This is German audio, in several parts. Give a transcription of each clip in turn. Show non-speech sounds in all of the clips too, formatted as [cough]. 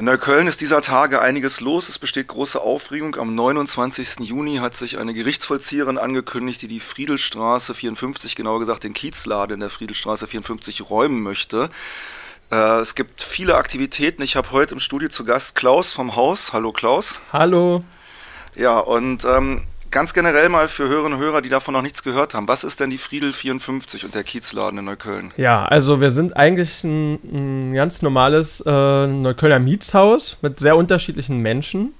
In Neukölln ist dieser Tage einiges los. Es besteht große Aufregung. Am 29. Juni hat sich eine Gerichtsvollzieherin angekündigt, die die Friedelstraße 54, genauer gesagt den Kiezladen in der Friedelstraße 54 räumen möchte. Äh, es gibt viele Aktivitäten. Ich habe heute im Studio zu Gast Klaus vom Haus. Hallo Klaus. Hallo. Ja, und ähm, ganz generell mal für Hörerinnen und Hörer, die davon noch nichts gehört haben, was ist denn die Friedel 54 und der Kiezladen in Neukölln? Ja, also wir sind eigentlich ein, ein ganz normales äh, Neuköllner Mietshaus mit sehr unterschiedlichen Menschen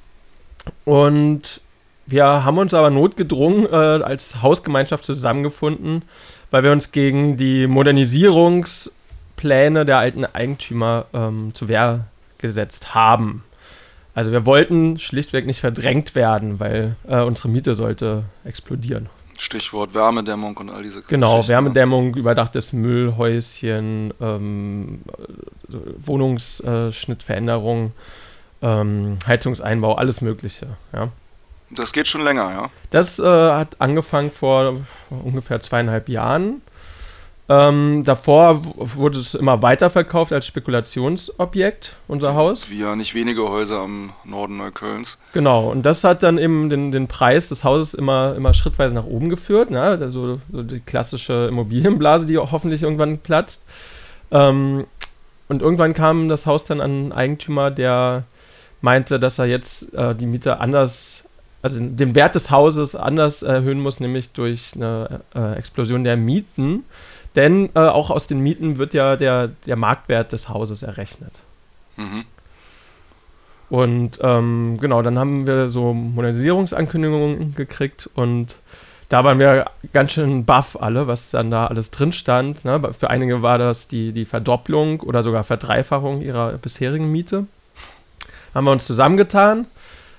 und wir haben uns aber notgedrungen äh, als Hausgemeinschaft zusammengefunden, weil wir uns gegen die Modernisierungspläne der alten Eigentümer ähm, zu Wehr gesetzt haben. Also wir wollten schlichtweg nicht verdrängt werden, weil äh, unsere Miete sollte explodieren. Stichwort Wärmedämmung und all diese Genau, Wärmedämmung, überdachtes Müllhäuschen, ähm, Wohnungsschnittveränderung, ähm, Heizungseinbau, alles Mögliche. Ja. Das geht schon länger, ja? Das äh, hat angefangen vor ungefähr zweieinhalb Jahren. Ähm, davor wurde es immer weiterverkauft als Spekulationsobjekt, unser Haus. Wie ja nicht wenige Häuser am Norden Neuköllns. Genau, und das hat dann eben den, den Preis des Hauses immer, immer schrittweise nach oben geführt. Ne? Also so die klassische Immobilienblase, die hoffentlich irgendwann platzt. Ähm, und irgendwann kam das Haus dann an einen Eigentümer, der meinte, dass er jetzt äh, die Miete anders, also den Wert des Hauses anders erhöhen muss, nämlich durch eine äh, Explosion der Mieten. Denn äh, auch aus den Mieten wird ja der, der Marktwert des Hauses errechnet. Mhm. Und ähm, genau, dann haben wir so Modernisierungsankündigungen gekriegt und da waren wir ganz schön baff alle, was dann da alles drin stand. Ne? Für einige war das die, die Verdopplung oder sogar Verdreifachung ihrer bisherigen Miete. Haben wir uns zusammengetan,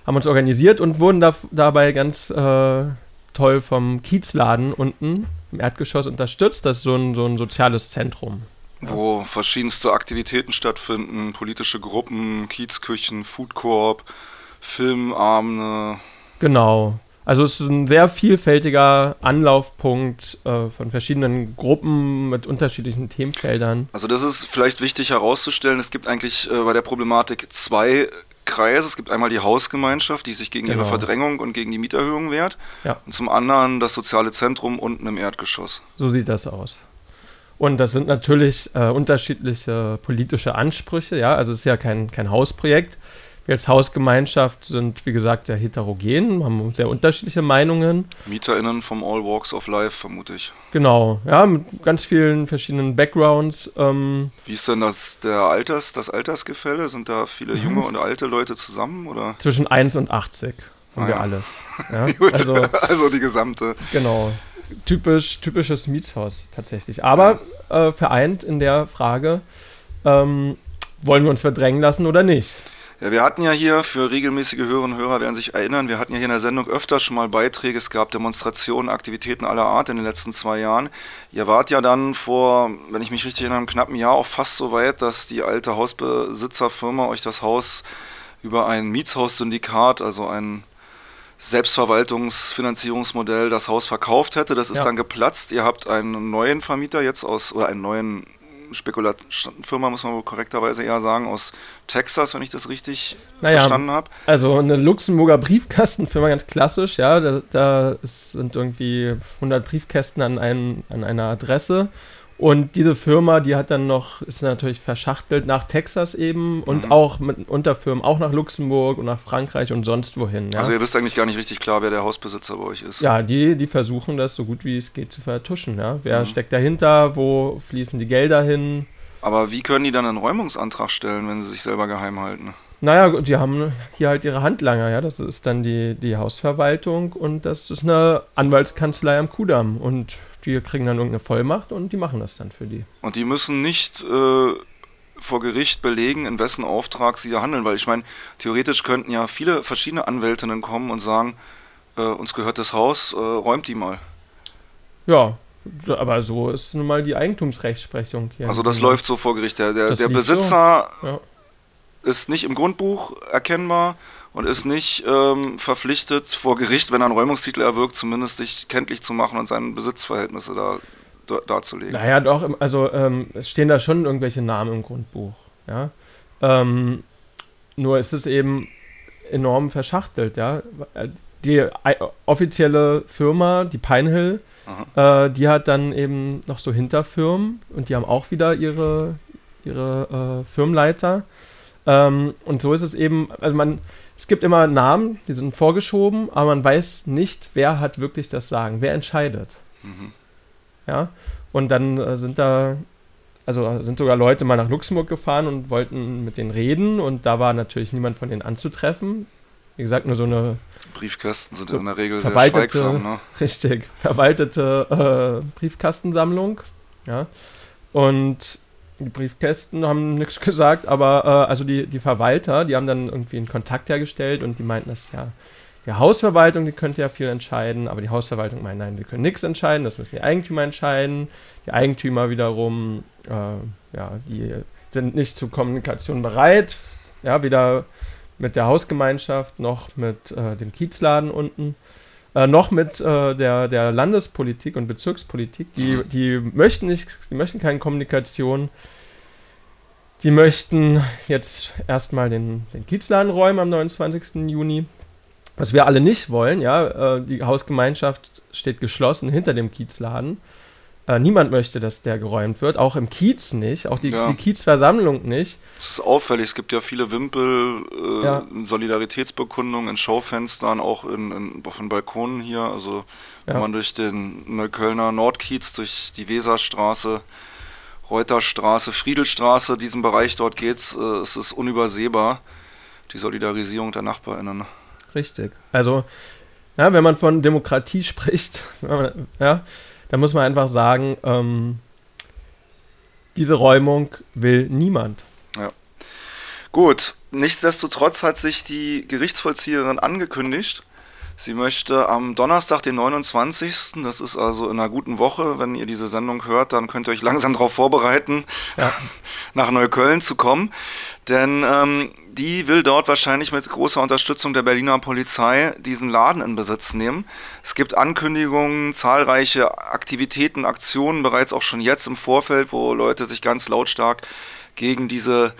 haben uns organisiert und wurden da, dabei ganz äh, toll vom Kiezladen unten im Erdgeschoss unterstützt. Das ist so ein, so ein soziales Zentrum. Wo verschiedenste Aktivitäten stattfinden, politische Gruppen, Kiezküchen, Foodcorp, Filmabende. Genau. Also es ist ein sehr vielfältiger Anlaufpunkt äh, von verschiedenen Gruppen mit unterschiedlichen Themenfeldern. Also das ist vielleicht wichtig herauszustellen. Es gibt eigentlich äh, bei der Problematik zwei Kreise. Es gibt einmal die Hausgemeinschaft, die sich gegen genau. ihre Verdrängung und gegen die Mieterhöhung wehrt. Ja. Und zum anderen das soziale Zentrum unten im Erdgeschoss. So sieht das aus. Und das sind natürlich äh, unterschiedliche politische Ansprüche. Ja, also es ist ja kein, kein Hausprojekt. Wir als Hausgemeinschaft sind, wie gesagt, sehr heterogen, haben sehr unterschiedliche Meinungen. MieterInnen vom All Walks of Life, vermute ich. Genau, ja, mit ganz vielen verschiedenen Backgrounds. Ähm. Wie ist denn das, der Alters, das Altersgefälle? Sind da viele junge und alte Leute zusammen? Oder? Zwischen 1 und 80 haben ah, wir ja. alles. [laughs] Ja? also, [laughs] also die gesamte. Genau. Typisch, typisches Mietshaus tatsächlich. Aber äh, vereint in der Frage, ähm, wollen wir uns verdrängen lassen oder nicht? Ja, wir hatten ja hier für regelmäßige Hörerinnen und Hörer werden sich erinnern, wir hatten ja hier in der Sendung öfters schon mal Beiträge, es gab Demonstrationen, Aktivitäten aller Art in den letzten zwei Jahren. Ihr wart ja dann vor, wenn ich mich richtig erinnere, einem knappen Jahr auch fast so weit, dass die alte Hausbesitzerfirma euch das Haus über ein Mietshaussyndikat, also ein Selbstverwaltungsfinanzierungsmodell das Haus verkauft hätte. Das ist ja. dann geplatzt. Ihr habt einen neuen Vermieter jetzt aus, oder einen neuen Spekulatfirma, muss man wohl korrekterweise eher sagen, aus Texas, wenn ich das richtig naja, verstanden habe. Also eine Luxemburger Briefkastenfirma, ganz klassisch, ja. Da, da sind irgendwie 100 Briefkästen an, ein, an einer Adresse und diese Firma, die hat dann noch, ist natürlich verschachtelt nach Texas eben und mhm. auch mit Unterfirmen auch nach Luxemburg und nach Frankreich und sonst wohin. Ja. Also ihr wisst eigentlich gar nicht richtig klar, wer der Hausbesitzer bei euch ist. Ja, die, die versuchen das so gut wie es geht zu vertuschen. Ja. Wer mhm. steckt dahinter, wo fließen die Gelder hin? Aber wie können die dann einen Räumungsantrag stellen, wenn sie sich selber geheim halten? Naja, die haben hier halt ihre Handlanger, ja. Das ist dann die, die Hausverwaltung und das ist eine Anwaltskanzlei am Kudamm. Und die kriegen dann irgendeine Vollmacht und die machen das dann für die. Und die müssen nicht äh, vor Gericht belegen, in wessen Auftrag sie handeln, weil ich meine, theoretisch könnten ja viele verschiedene Anwältinnen kommen und sagen, äh, uns gehört das Haus, äh, räumt die mal. Ja, aber so ist nun mal die Eigentumsrechtsprechung hier. Also das läuft so vor Gericht. Der, der, der Besitzer so. ja. Ist nicht im Grundbuch erkennbar und ist nicht ähm, verpflichtet, vor Gericht, wenn er einen Räumungstitel erwirkt, zumindest sich kenntlich zu machen und seine Besitzverhältnisse da, da darzulegen. Naja, doch, also ähm, es stehen da schon irgendwelche Namen im Grundbuch. Ja? Ähm, nur ist es eben enorm verschachtelt, ja. Die offizielle Firma, die Pinehill, äh, die hat dann eben noch so Hinterfirmen und die haben auch wieder ihre, ihre äh, Firmenleiter. Ähm, und so ist es eben, also man, es gibt immer Namen, die sind vorgeschoben, aber man weiß nicht, wer hat wirklich das Sagen, wer entscheidet. Mhm. Ja, und dann äh, sind da, also sind sogar Leute mal nach Luxemburg gefahren und wollten mit denen reden und da war natürlich niemand von denen anzutreffen. Wie gesagt, nur so eine. Briefkästen sind so in der Regel sehr schweigsam, ne? [laughs] Richtig, verwaltete äh, Briefkastensammlung. Ja. Und die Briefkästen haben [laughs] nichts gesagt, aber äh, also die, die Verwalter, die haben dann irgendwie einen Kontakt hergestellt und die meinten, das ja die Hausverwaltung, die könnte ja viel entscheiden, aber die Hausverwaltung meint, nein, sie können nichts entscheiden, das müssen die Eigentümer entscheiden. Die Eigentümer wiederum, äh, ja, die sind nicht zur Kommunikation bereit, ja, weder mit der Hausgemeinschaft noch mit äh, dem Kiezladen unten. Äh, noch mit äh, der, der Landespolitik und Bezirkspolitik. Die, mhm. die möchten nicht, die möchten keine Kommunikation. Die möchten jetzt erstmal den, den Kiezladen räumen am 29. Juni. Was wir alle nicht wollen, ja, äh, die Hausgemeinschaft steht geschlossen hinter dem Kiezladen. Äh, niemand möchte, dass der geräumt wird, auch im Kiez nicht, auch die, ja. die Kiezversammlung nicht. Das ist auffällig, es gibt ja viele Wimpel, äh, ja. Solidaritätsbekundungen in Schaufenstern, auch in, in, auf den Balkonen hier. Also wenn ja. man durch den Neuköllner Nordkiez, durch die Weserstraße, Reuterstraße, Friedelstraße, diesen Bereich dort geht, äh, ist es unübersehbar, die Solidarisierung der NachbarInnen. Richtig. Also, ja, wenn man von Demokratie [laughs] spricht, ja, da muss man einfach sagen, ähm, diese Räumung will niemand. Ja. Gut, nichtsdestotrotz hat sich die Gerichtsvollzieherin angekündigt, sie möchte am Donnerstag, den 29., das ist also in einer guten Woche, wenn ihr diese Sendung hört, dann könnt ihr euch langsam [laughs] darauf vorbereiten, ja. [laughs] nach Neukölln zu kommen. Denn ähm, die will dort wahrscheinlich mit großer Unterstützung der Berliner Polizei diesen Laden in Besitz nehmen. Es gibt Ankündigungen, zahlreiche Aktivitäten, Aktionen bereits auch schon jetzt im Vorfeld, wo Leute sich ganz lautstark gegen diese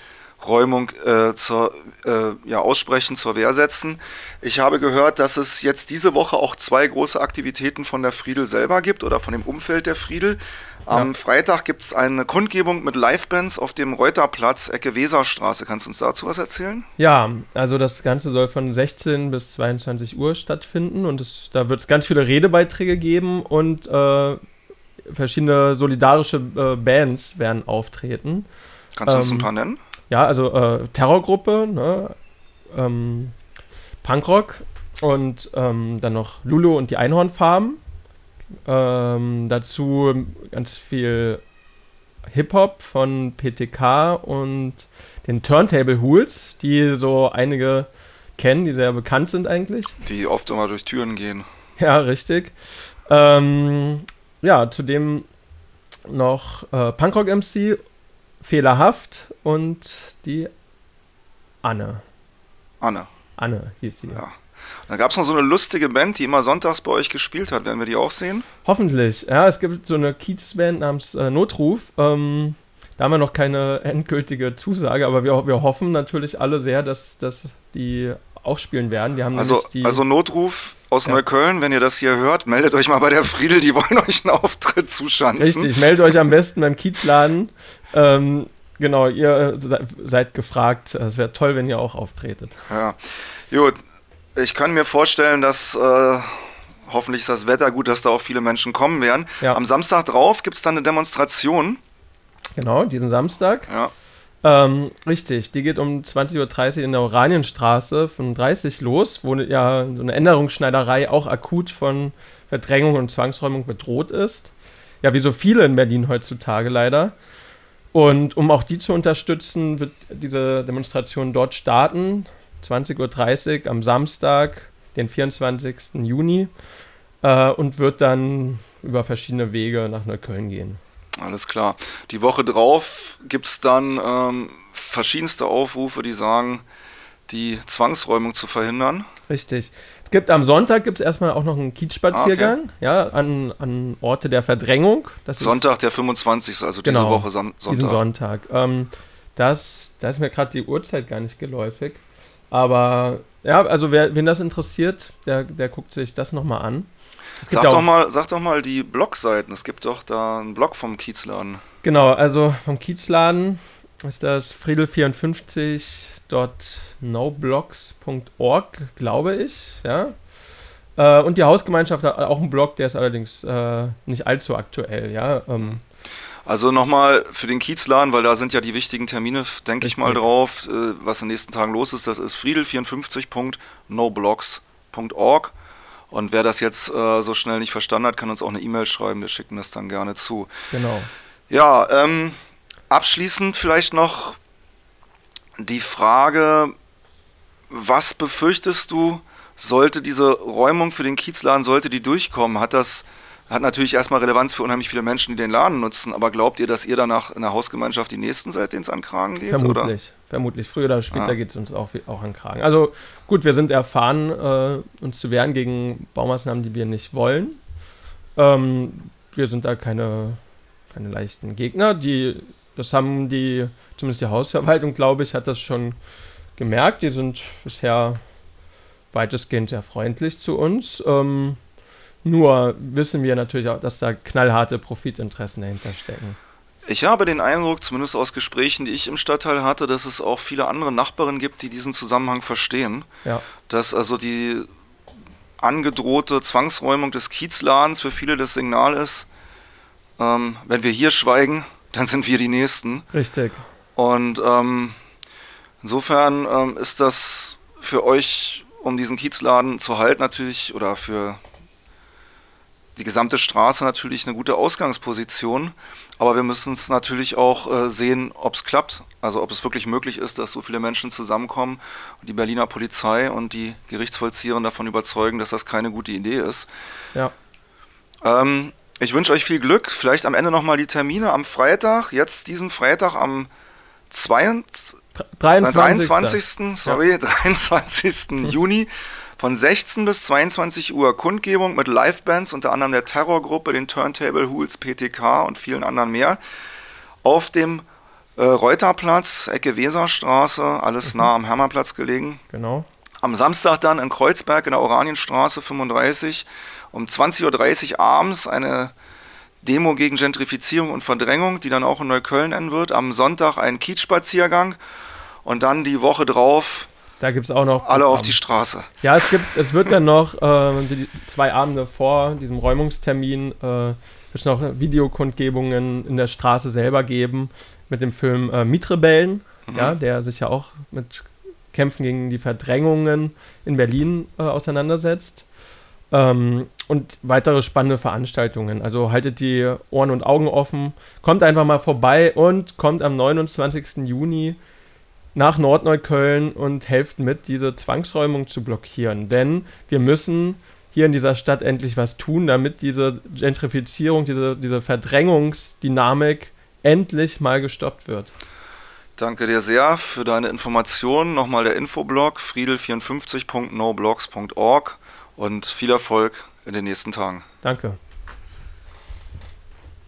Räumung äh, zur, äh, ja, aussprechen, zur Wehr setzen. Ich habe gehört, dass es jetzt diese Woche auch zwei große Aktivitäten von der Friedel selber gibt oder von dem Umfeld der Friedel. Am ja. Freitag gibt es eine Kundgebung mit Livebands auf dem Reuterplatz, Ecke Weserstraße. Kannst du uns dazu was erzählen? Ja, also das Ganze soll von 16 bis 22 Uhr stattfinden und es, da wird es ganz viele Redebeiträge geben und äh, verschiedene solidarische äh, Bands werden auftreten. Kannst du uns ähm, ein paar nennen? Ja, also äh, Terrorgruppe, ne? ähm, Punkrock und ähm, dann noch Lulu und die Einhornfarben. Ähm, dazu ganz viel Hip-Hop von PTK und den Turntable Hools, die so einige kennen, die sehr bekannt sind eigentlich. Die oft immer durch Türen gehen. [laughs] Ja, richtig. Ähm, ja, zudem noch äh, Punkrock MC Fehlerhaft und die Anne. Anne. Anne hieß sie. Ja. Da gab es noch so eine lustige Band, die immer sonntags bei euch gespielt hat. Werden wir die auch sehen? Hoffentlich. Ja, es gibt so eine Kiez-Band namens äh, Notruf. Ähm, da haben wir noch keine endgültige Zusage, aber wir, wir hoffen natürlich alle sehr, dass, dass die auch spielen werden. Die haben also, die, also Notruf aus ja. Neukölln, wenn ihr das hier hört, meldet euch mal bei der Friedel, die wollen [laughs] euch einen Auftritt zuschanzen. Richtig, meldet euch am besten beim Kiezladen. Ähm, genau, ihr äh, seid gefragt. Es wäre toll, wenn ihr auch auftretet. Ja, gut. Ich kann mir vorstellen, dass äh, hoffentlich ist das Wetter gut, dass da auch viele Menschen kommen werden. Ja. Am Samstag drauf gibt es dann eine Demonstration. Genau, diesen Samstag. Ja. Ähm, richtig, die geht um 20.30 Uhr in der Oranienstraße von 30 los, wo ja so eine Änderungsschneiderei auch akut von Verdrängung und Zwangsräumung bedroht ist. Ja, wie so viele in Berlin heutzutage leider. Und um auch die zu unterstützen, wird diese Demonstration dort starten. 20.30 Uhr am Samstag, den 24. Juni. Äh, und wird dann über verschiedene Wege nach Neukölln gehen. Alles klar. Die Woche drauf gibt es dann ähm, verschiedenste Aufrufe, die sagen, die Zwangsräumung zu verhindern. Richtig. Es gibt am Sonntag gibt es erstmal auch noch einen Kiezspaziergang, ah, okay. ja, an, an Orte der Verdrängung. Das Sonntag, der 25. also genau, diese Woche Son Sonntag. Diesen Sonntag. Ähm, Das, da ist mir gerade die Uhrzeit gar nicht geläufig. Aber ja, also wer, wen das interessiert, der, der guckt sich das nochmal an. Sag doch, mal, sag doch mal die Blogseiten. Es gibt doch da einen Blog vom Kiezladen. Genau, also vom Kiezladen ist das friedel54.noblogs.org, glaube ich. Ja. Äh, und die Hausgemeinschaft hat auch einen Blog, der ist allerdings äh, nicht allzu aktuell. Ja. Ähm, also nochmal für den Kiezladen, weil da sind ja die wichtigen Termine, denke ich mal drauf, äh, was in den nächsten Tagen los ist. Das ist friedel54.noblogs.org. Und wer das jetzt so schnell nicht verstanden hat, kann uns auch eine E-Mail schreiben. Wir schicken das dann gerne zu. Genau. Ja, ähm, abschließend vielleicht noch die Frage, was befürchtest du, sollte diese Räumung für den Kiezladen, sollte die durchkommen? Hat das hat natürlich erstmal Relevanz für unheimlich viele Menschen, die den Laden nutzen, aber glaubt ihr, dass ihr danach in der Hausgemeinschaft die Nächsten seid, denen es an Kragen geht? Vermutlich, oder? vermutlich. Früher oder später ah. geht es uns auch, auch an Kragen. Also gut, wir sind erfahren, äh, uns zu wehren gegen Baumaßnahmen, die wir nicht wollen. Ähm, wir sind da keine, keine leichten Gegner. Die, das haben die, zumindest die Hausverwaltung, glaube ich, hat das schon gemerkt. Die sind bisher weitestgehend sehr freundlich zu uns. Ähm, nur wissen wir natürlich auch, dass da knallharte Profitinteressen dahinter stecken. Ich habe den Eindruck, zumindest aus Gesprächen, die ich im Stadtteil hatte, dass es auch viele andere Nachbarn gibt, die diesen Zusammenhang verstehen. Ja. Dass also die angedrohte Zwangsräumung des Kiezladens für viele das Signal ist, ähm, wenn wir hier schweigen, dann sind wir die Nächsten. Richtig. Und ähm, insofern ähm, ist das für euch, um diesen Kiezladen zu halten, natürlich, oder für die gesamte Straße natürlich eine gute Ausgangsposition, aber wir müssen es natürlich auch äh, sehen, ob es klappt. Also ob es wirklich möglich ist, dass so viele Menschen zusammenkommen und die Berliner Polizei und die Gerichtsvollzieher davon überzeugen, dass das keine gute Idee ist. Ja. Ähm, ich wünsche euch viel Glück. Vielleicht am Ende nochmal die Termine am Freitag, jetzt diesen Freitag am 22. 23. 23. Sorry, [laughs] ja. 23. Juni von 16 bis 22 Uhr Kundgebung mit Livebands, unter anderem der Terrorgruppe, den Turntable Hools, PTK und vielen anderen mehr. Auf dem äh, Reuterplatz, Ecke Weserstraße, alles mhm. nah am Hermannplatz gelegen. Genau. Am Samstag dann in Kreuzberg in der Oranienstraße 35 um 20.30 Uhr abends eine Demo gegen Gentrifizierung und Verdrängung, die dann auch in Neukölln enden wird. Am Sonntag ein Kiezspaziergang und dann die Woche drauf da gibt es auch noch. Alle auf die Straße. Ja, es gibt, es wird dann noch äh, die zwei Abende vor diesem Räumungstermin äh, wird es noch Videokundgebungen in der Straße selber geben mit dem Film äh, Mietrebellen, mhm. ja, der sich ja auch mit Kämpfen gegen die Verdrängungen in Berlin äh, auseinandersetzt. Ähm, und weitere spannende Veranstaltungen. Also haltet die Ohren und Augen offen, kommt einfach mal vorbei und kommt am 29. Juni nach Nordneukölln und helft mit, diese Zwangsräumung zu blockieren. Denn wir müssen hier in dieser Stadt endlich was tun, damit diese Gentrifizierung, diese, diese Verdrängungsdynamik endlich mal gestoppt wird. Danke dir sehr für deine Informationen. Nochmal der Infoblog friedel54.noblogs.org und viel Erfolg in den nächsten Tagen. Danke.